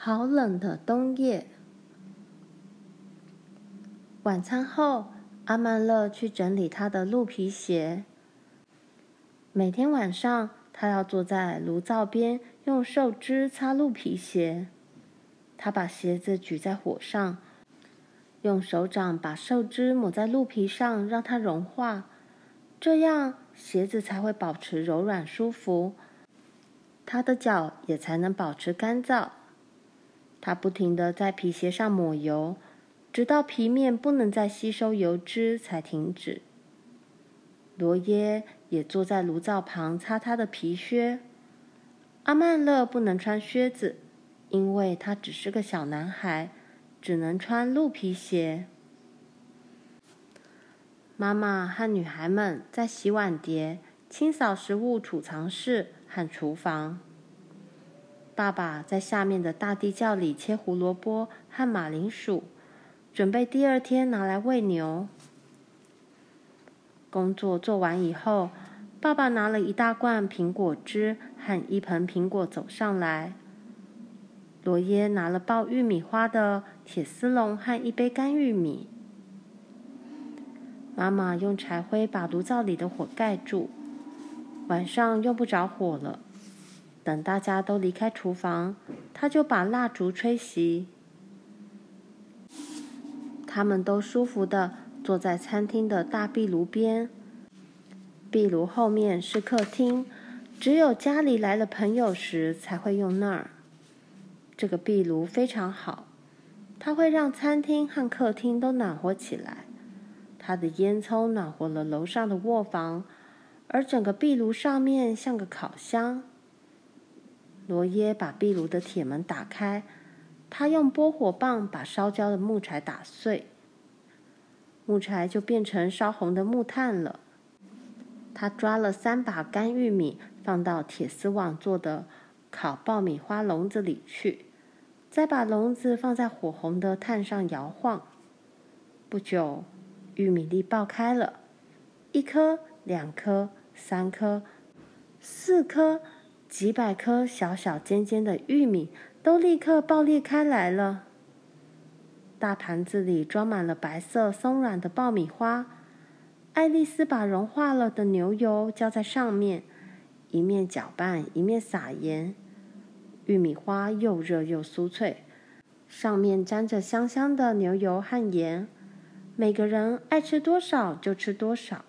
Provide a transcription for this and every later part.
好冷的冬夜。晚餐后，阿曼乐去整理他的鹿皮鞋。每天晚上，他要坐在炉灶边，用树枝擦鹿皮鞋。他把鞋子举在火上，用手掌把树枝抹在鹿皮上，让它融化，这样鞋子才会保持柔软舒服。他的脚也才能保持干燥。他不停地在皮鞋上抹油。直到皮面不能再吸收油脂才停止。罗耶也坐在炉灶旁擦他的皮靴。阿曼乐不能穿靴子，因为他只是个小男孩，只能穿鹿皮鞋。妈妈和女孩们在洗碗碟、清扫食物储藏室和厨房。爸爸在下面的大地窖里切胡萝卜和马铃薯。准备第二天拿来喂牛。工作做完以后，爸爸拿了一大罐苹果汁和一盆苹果走上来。罗耶拿了爆玉米花的铁丝笼和一杯干玉米。妈妈用柴灰把炉灶里的火盖住。晚上用不着火了。等大家都离开厨房，他就把蜡烛吹熄。他们都舒服的坐在餐厅的大壁炉边，壁炉后面是客厅，只有家里来了朋友时才会用那儿。这个壁炉非常好，它会让餐厅和客厅都暖和起来。它的烟囱暖和了楼上的卧房，而整个壁炉上面像个烤箱。罗耶把壁炉的铁门打开。他用拨火棒把烧焦的木柴打碎，木柴就变成烧红的木炭了。他抓了三把干玉米，放到铁丝网做的烤爆米花笼子里去，再把笼子放在火红的炭上摇晃。不久，玉米粒爆开了，一颗、两颗、三颗、四颗，几百颗小小尖尖的玉米。都立刻爆裂开来了。大盘子里装满了白色松软的爆米花。爱丽丝把融化了的牛油浇在上面，一面搅拌，一面撒盐。玉米花又热又酥脆，上面沾着香香的牛油和盐。每个人爱吃多少就吃多少。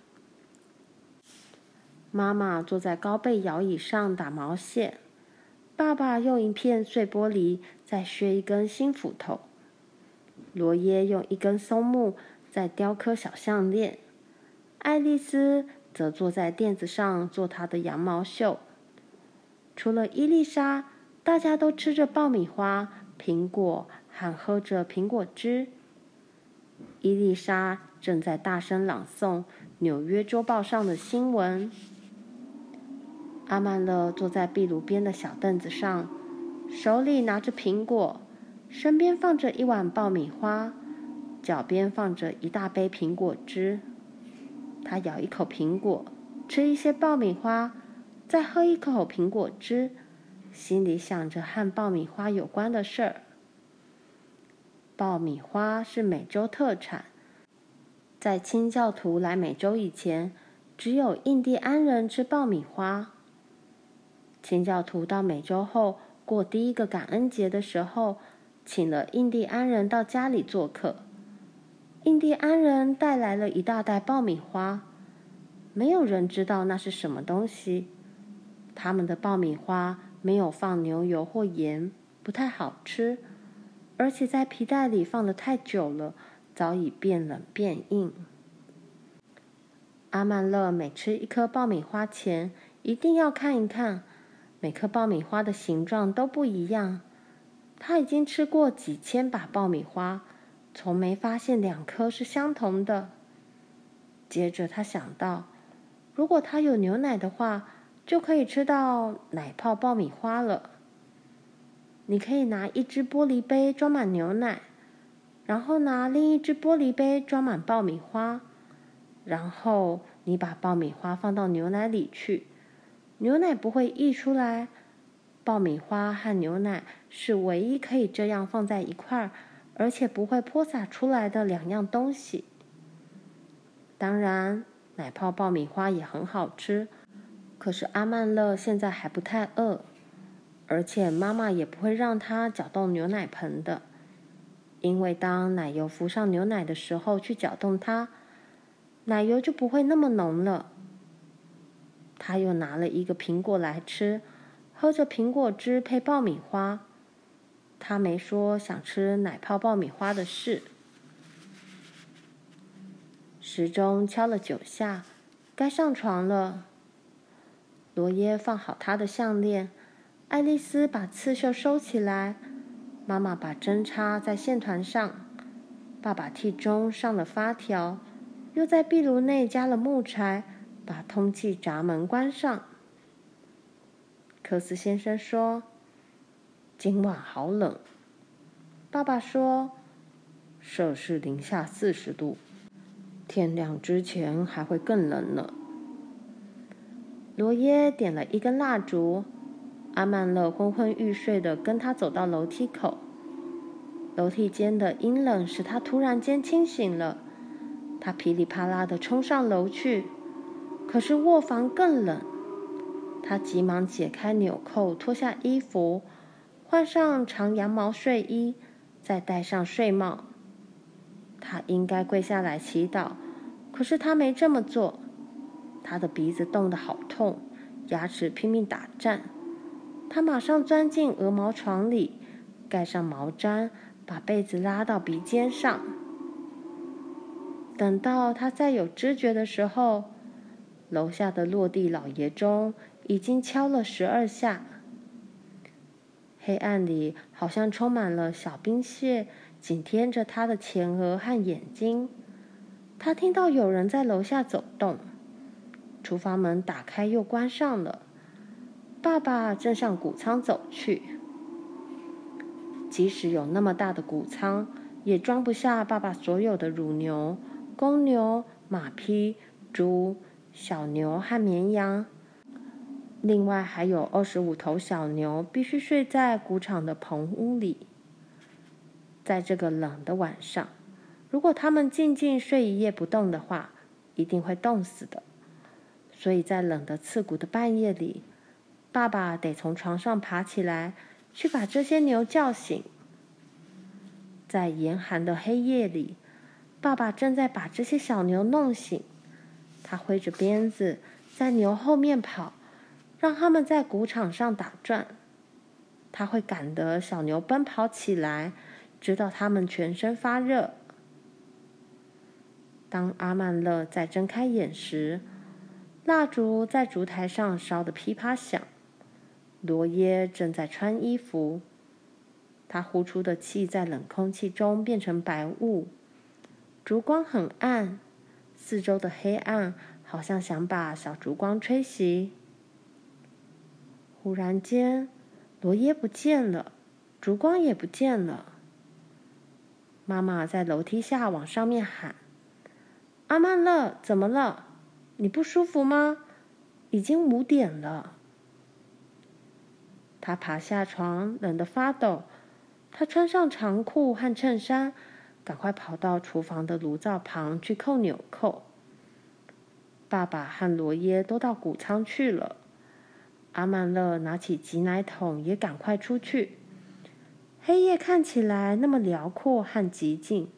妈妈坐在高背摇椅上打毛线。爸爸用一片碎玻璃在削一根新斧头，罗耶用一根松木在雕刻小项链，爱丽丝则坐在垫子上做她的羊毛绣。除了伊丽莎，大家都吃着爆米花、苹果，还喝着苹果汁。伊丽莎正在大声朗诵《纽约周报》上的新闻。阿曼勒坐在壁炉边的小凳子上，手里拿着苹果，身边放着一碗爆米花，脚边放着一大杯苹果汁。他咬一口苹果，吃一些爆米花，再喝一口苹果汁，心里想着和爆米花有关的事儿。爆米花是美洲特产，在清教徒来美洲以前，只有印第安人吃爆米花。清教徒到美洲后，过第一个感恩节的时候，请了印第安人到家里做客。印第安人带来了一大袋爆米花，没有人知道那是什么东西。他们的爆米花没有放牛油或盐，不太好吃，而且在皮带里放得太久了，早已变冷变硬。阿曼乐每吃一颗爆米花前，一定要看一看。每颗爆米花的形状都不一样。他已经吃过几千把爆米花，从没发现两颗是相同的。接着他想到，如果他有牛奶的话，就可以吃到奶泡爆米花了。你可以拿一只玻璃杯装满牛奶，然后拿另一只玻璃杯装满爆米花，然后你把爆米花放到牛奶里去。牛奶不会溢出来，爆米花和牛奶是唯一可以这样放在一块儿，而且不会泼洒出来的两样东西。当然，奶泡爆米花也很好吃，可是阿曼乐现在还不太饿，而且妈妈也不会让他搅动牛奶盆的，因为当奶油浮上牛奶的时候去搅动它，奶油就不会那么浓了。他又拿了一个苹果来吃，喝着苹果汁配爆米花。他没说想吃奶泡爆米花的事。时钟敲了九下，该上床了。罗耶放好他的项链，爱丽丝把刺绣收起来，妈妈把针插在线团上，爸爸替钟上了发条，又在壁炉内加了木柴，把通气闸门关上。克斯先生说：“今晚好冷。”爸爸说：“摄氏零下四十度。”天亮之前还会更冷呢。罗耶点了一根蜡烛，阿曼乐昏昏欲睡的跟他走到楼梯口。楼梯间的阴冷使他突然间清醒了，他噼里啪啦的冲上楼去。可是卧房更冷，他急忙解开纽扣，脱下衣服，换上长羊毛睡衣，再戴上睡帽。他应该跪下来祈祷，可是他没这么做。他的鼻子冻得好痛，牙齿拼命打颤。他马上钻进鹅毛床里，盖上毛毡，把被子拉到鼻尖上。等到他再有知觉的时候，楼下的落地老爷钟已经敲了十二下。黑暗里好像充满了小冰屑。紧贴着他的前额和眼睛，他听到有人在楼下走动。厨房门打开又关上了。爸爸正向谷仓走去。即使有那么大的谷仓，也装不下爸爸所有的乳牛、公牛、马匹、猪、小牛和绵羊。另外还有二十五头小牛，必须睡在谷场的棚屋里。在这个冷的晚上，如果他们静静睡一夜不动的话，一定会冻死的。所以在冷得刺骨的半夜里，爸爸得从床上爬起来，去把这些牛叫醒。在严寒的黑夜里，爸爸正在把这些小牛弄醒。他挥着鞭子在牛后面跑，让他们在谷场上打转。他会赶得小牛奔跑起来。直到他们全身发热。当阿曼乐再睁开眼时，蜡烛在烛台上烧得噼啪响。罗耶正在穿衣服，他呼出的气在冷空气中变成白雾。烛光很暗，四周的黑暗好像想把小烛光吹熄。忽然间，罗耶不见了，烛光也不见了。妈妈在楼梯下往上面喊：“阿曼乐，怎么了？你不舒服吗？已经五点了。”他爬下床，冷得发抖。他穿上长裤和衬衫，赶快跑到厨房的炉灶旁去扣纽扣。爸爸和罗耶都到谷仓去了。阿曼乐拿起挤奶桶，也赶快出去。黑夜看起来那么辽阔和寂静，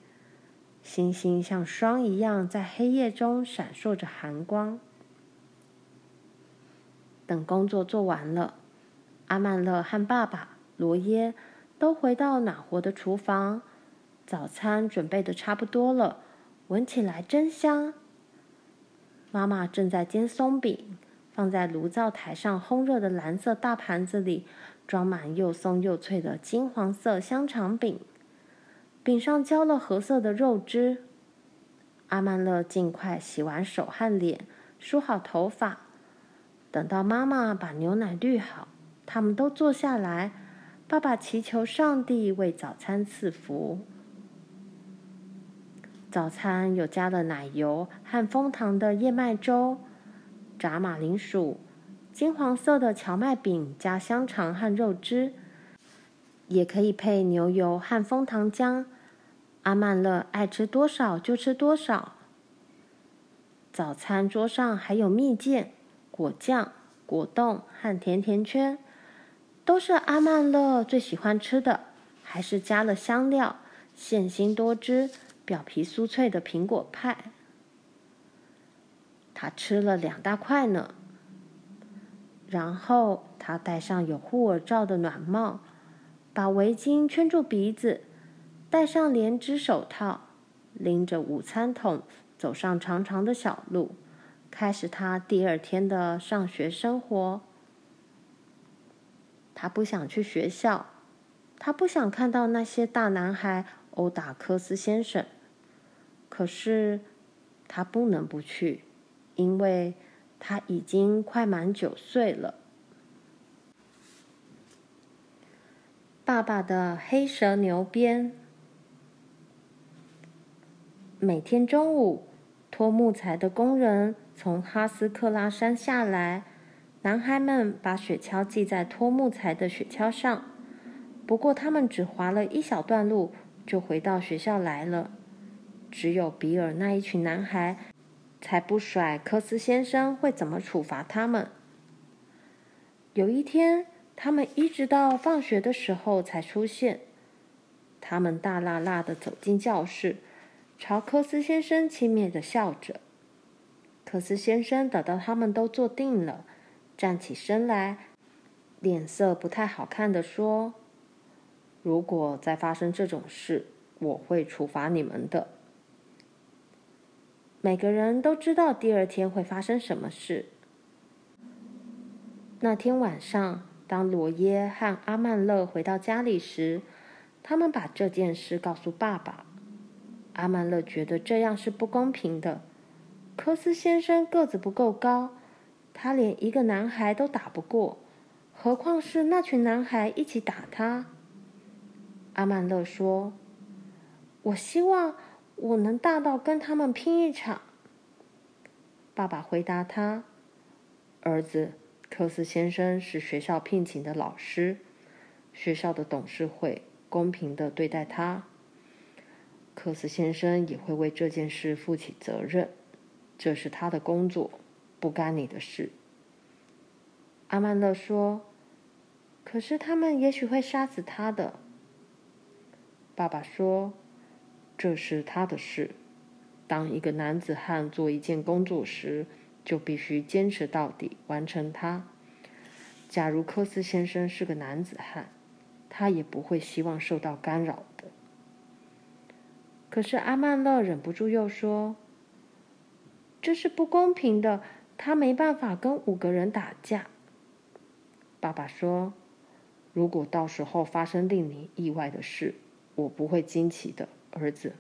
星星像霜一样在黑夜中闪烁着寒光。等工作做完了，阿曼乐和爸爸罗耶都回到暖和的厨房，早餐准备的差不多了，闻起来真香。妈妈正在煎松饼，放在炉灶台上烘热的蓝色大盘子里。装满又松又脆的金黄色香肠饼，饼上浇了褐色的肉汁。阿曼乐尽快洗完手和脸，梳好头发。等到妈妈把牛奶滤好，他们都坐下来。爸爸祈求上帝为早餐赐福。早餐有加了奶油和枫糖的燕麦粥，炸马铃薯。金黄色的荞麦饼加香肠和肉汁，也可以配牛油和枫糖浆。阿曼乐爱吃多少就吃多少。早餐桌上还有蜜饯、果酱、果冻和甜甜圈，都是阿曼乐最喜欢吃的，还是加了香料、馅心多汁、表皮酥脆的苹果派。他吃了两大块呢。然后他戴上有护耳罩的暖帽，把围巾圈住鼻子，戴上连指手套，拎着午餐桶走上长长的小路，开始他第二天的上学生活。他不想去学校，他不想看到那些大男孩殴打科斯先生，可是他不能不去，因为。他已经快满九岁了。爸爸的黑蛇牛鞭。每天中午，拖木材的工人从哈斯克拉山下来，男孩们把雪橇系在拖木材的雪橇上。不过，他们只滑了一小段路，就回到学校来了。只有比尔那一群男孩。才不甩！科斯先生会怎么处罚他们？有一天，他们一直到放学的时候才出现。他们大辣辣地走进教室，朝科斯先生轻蔑地笑着。科斯先生等到他们都坐定了，站起身来，脸色不太好看地说：“如果再发生这种事，我会处罚你们的。”每个人都知道第二天会发生什么事。那天晚上，当罗耶和阿曼乐回到家里时，他们把这件事告诉爸爸。阿曼乐觉得这样是不公平的。科斯先生个子不够高，他连一个男孩都打不过，何况是那群男孩一起打他。阿曼乐说：“我希望。”我能大到跟他们拼一场。爸爸回答他：“儿子，科斯先生是学校聘请的老师，学校的董事会公平地对待他。科斯先生也会为这件事负起责任，这是他的工作，不干你的事。”阿曼勒说：“可是他们也许会杀死他的。”爸爸说。这是他的事。当一个男子汉做一件工作时，就必须坚持到底，完成它。假如科斯先生是个男子汉，他也不会希望受到干扰的。可是阿曼勒忍不住又说：“这是不公平的，他没办法跟五个人打架。”爸爸说：“如果到时候发生令你意外的事，我不会惊奇的。”儿子，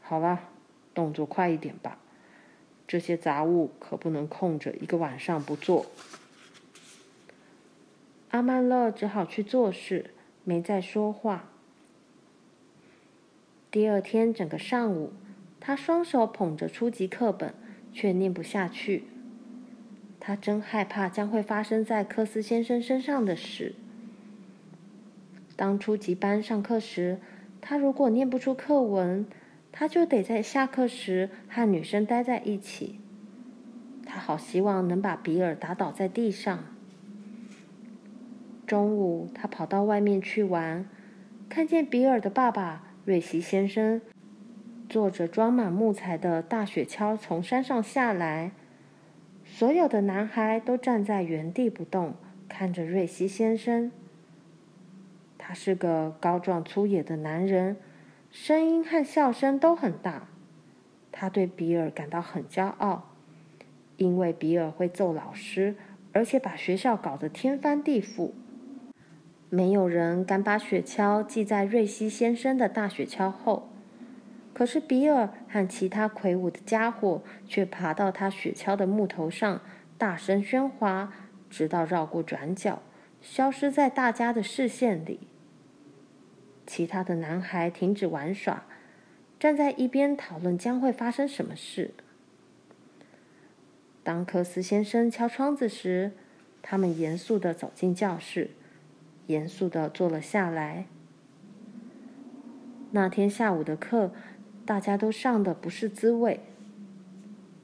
好了，动作快一点吧。这些杂物可不能空着一个晚上不做。阿曼乐只好去做事，没再说话。第二天整个上午，他双手捧着初级课本，却念不下去。他真害怕将会发生在科斯先生身上的事。当初级班上课时，他如果念不出课文，他就得在下课时和女生待在一起。他好希望能把比尔打倒在地上。中午，他跑到外面去玩，看见比尔的爸爸瑞西先生坐着装满木材的大雪橇从山上下来。所有的男孩都站在原地不动，看着瑞西先生。他是个高壮粗野的男人，声音和笑声都很大。他对比尔感到很骄傲，因为比尔会揍老师，而且把学校搞得天翻地覆。没有人敢把雪橇系在瑞西先生的大雪橇后，可是比尔和其他魁梧的家伙却爬到他雪橇的木头上，大声喧哗，直到绕过转角，消失在大家的视线里。其他的男孩停止玩耍，站在一边讨论将会发生什么事。当科斯先生敲窗子时，他们严肃地走进教室，严肃地坐了下来。那天下午的课，大家都上得不是滋味。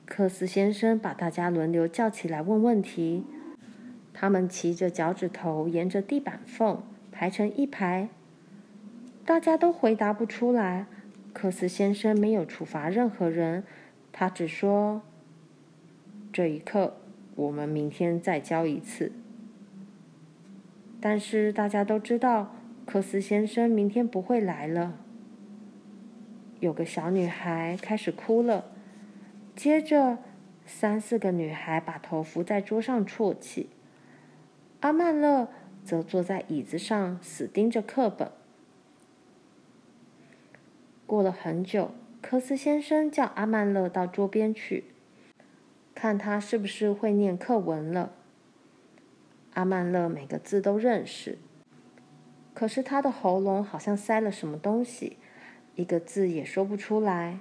克斯先生把大家轮流叫起来问问题，他们齐着脚趾头沿着地板缝排成一排，大家都回答不出来。克斯先生没有处罚任何人，他只说：“这一课。”我们明天再教一次。但是大家都知道，克斯先生明天不会来了。有个小女孩开始哭了，接着三四个女孩把头伏在桌上啜泣。阿曼乐则坐在椅子上，死盯着课本。过了很久，科斯先生叫阿曼乐到桌边去。看他是不是会念课文了。阿曼乐每个字都认识，可是他的喉咙好像塞了什么东西，一个字也说不出来。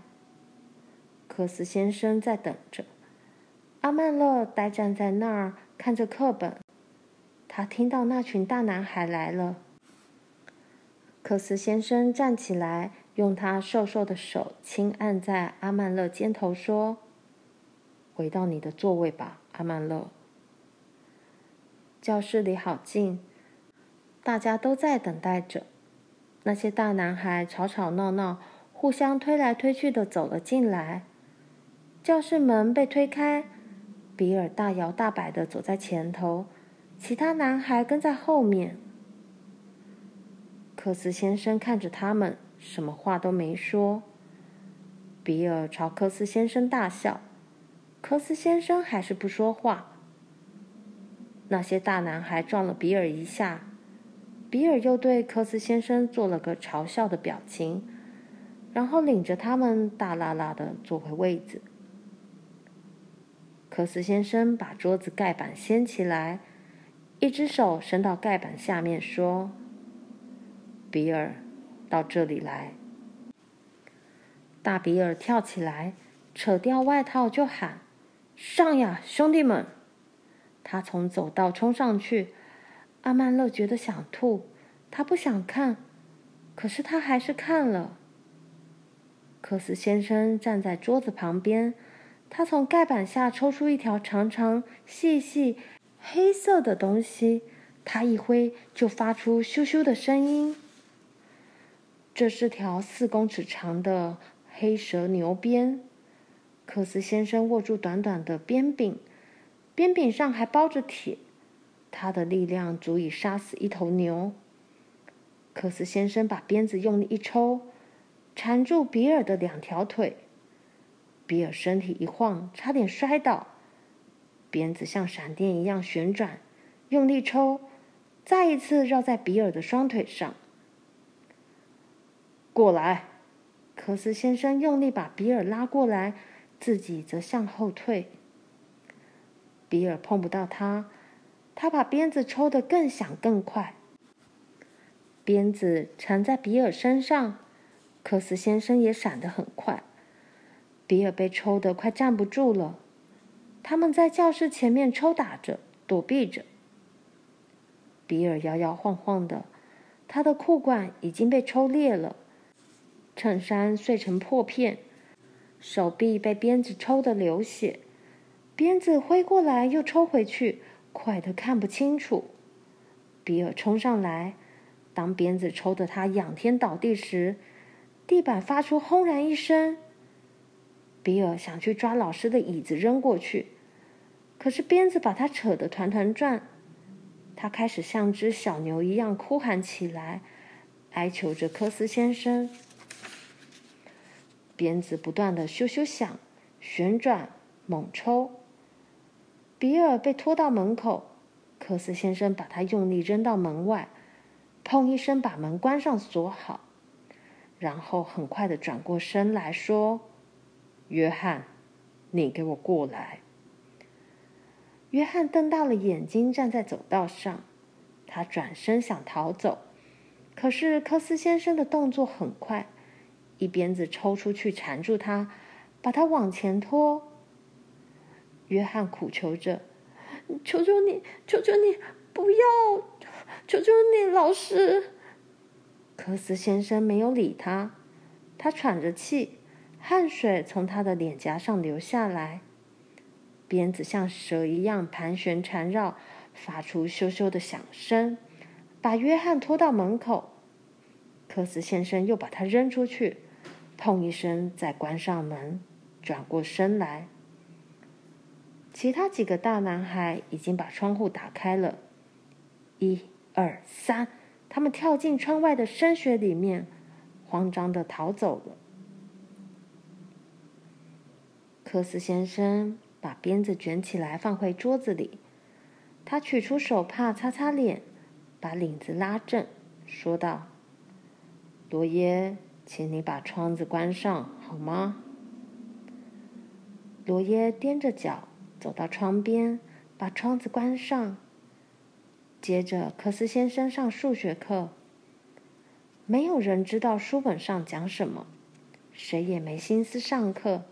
科斯先生在等着，阿曼乐呆站在那儿看着课本。他听到那群大男孩来了。科斯先生站起来，用他瘦瘦的手轻按在阿曼勒肩头，说。回到你的座位吧，阿曼勒。教室里好静，大家都在等待着。那些大男孩吵吵闹闹，互相推来推去的走了进来。教室门被推开，比尔大摇大摆的走在前头，其他男孩跟在后面。克斯先生看着他们，什么话都没说。比尔朝科斯先生大笑。科斯先生还是不说话。那些大男孩撞了比尔一下，比尔又对科斯先生做了个嘲笑的表情，然后领着他们大剌剌的坐回位子。科斯先生把桌子盖板掀起来，一只手伸到盖板下面说：“比尔，到这里来。”大比尔跳起来，扯掉外套就喊。上呀，兄弟们！他从走道冲上去。阿曼乐觉得想吐，他不想看，可是他还是看了。克斯先生站在桌子旁边，他从盖板下抽出一条长长、细细、黑色的东西，他一挥就发出咻咻的声音。这是条四公尺长的黑蛇牛鞭。克斯先生握住短短的鞭柄，鞭柄上还包着铁，他的力量足以杀死一头牛。克斯先生把鞭子用力一抽，缠住比尔的两条腿，比尔身体一晃，差点摔倒。鞭子像闪电一样旋转，用力抽，再一次绕在比尔的双腿上。过来，科斯先生用力把比尔拉过来。自己则向后退。比尔碰不到他，他把鞭子抽得更响更快。鞭子缠在比尔身上，科斯先生也闪得很快。比尔被抽得快站不住了。他们在教室前面抽打着，躲避着。比尔摇摇晃晃的，他的裤管已经被抽裂了，衬衫碎成破片。手臂被鞭子抽得流血，鞭子挥过来又抽回去，快得看不清楚。比尔冲上来，当鞭子抽得他仰天倒地时，地板发出轰然一声。比尔想去抓老师的椅子扔过去，可是鞭子把他扯得团团转。他开始像只小牛一样哭喊起来，哀求着科斯先生。鞭子不断的咻咻响，旋转，猛抽。比尔被拖到门口，科斯先生把他用力扔到门外，砰一声把门关上锁好，然后很快的转过身来说：“约翰，你给我过来。”约翰瞪大了眼睛站在走道上，他转身想逃走，可是科斯先生的动作很快。一鞭子抽出去，缠住他，把他往前拖。约翰苦求着：“求求你，求求你，不要！求求你，老师！”科斯先生没有理他，他喘着气，汗水从他的脸颊上流下来，鞭子像蛇一样盘旋缠绕，发出咻咻的响声，把约翰拖到门口。科斯先生又把他扔出去，砰一声，再关上门，转过身来。其他几个大男孩已经把窗户打开了，一、二、三，他们跳进窗外的深雪里面，慌张地逃走了。科斯先生把鞭子卷起来，放回桌子里。他取出手帕擦擦脸，把领子拉正，说道。罗耶，请你把窗子关上，好吗？罗耶踮着脚走到窗边，把窗子关上。接着，科斯先生上数学课。没有人知道书本上讲什么，谁也没心思上课。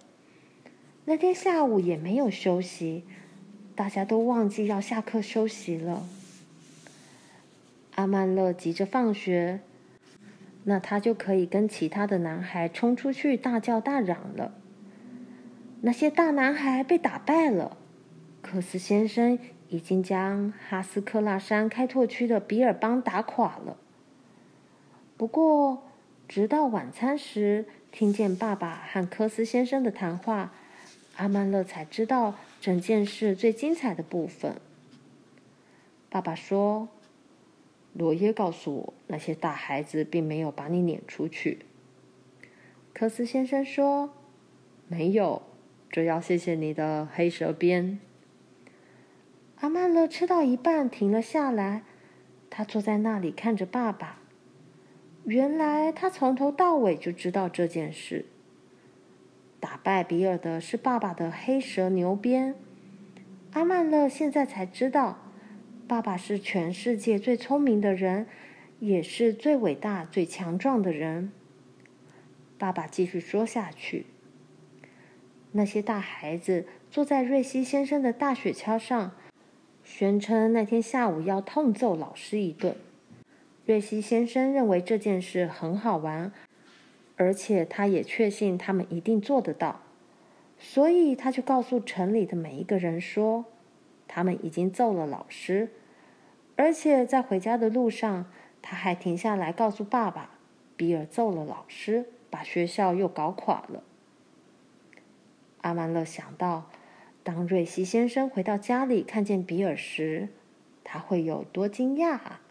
那天下午也没有休息，大家都忘记要下课休息了。阿曼勒急着放学。那他就可以跟其他的男孩冲出去大叫大嚷了。那些大男孩被打败了，科斯先生已经将哈斯克拉山开拓区的比尔帮打垮了。不过，直到晚餐时听见爸爸和科斯先生的谈话，阿曼勒才知道整件事最精彩的部分。爸爸说。罗耶告诉我，那些大孩子并没有把你撵出去。科斯先生说：“没有，这要谢谢你的黑蛇鞭。”阿曼勒吃到一半停了下来，他坐在那里看着爸爸。原来他从头到尾就知道这件事。打败比尔的是爸爸的黑蛇牛鞭。阿曼勒现在才知道。爸爸是全世界最聪明的人，也是最伟大、最强壮的人。爸爸继续说下去：“那些大孩子坐在瑞西先生的大雪橇上，宣称那天下午要痛揍老师一顿。瑞西先生认为这件事很好玩，而且他也确信他们一定做得到，所以他就告诉城里的每一个人说。”他们已经揍了老师，而且在回家的路上，他还停下来告诉爸爸：“比尔揍了老师，把学校又搞垮了。”阿曼勒想到，当瑞西先生回到家里看见比尔时，他会有多惊讶啊！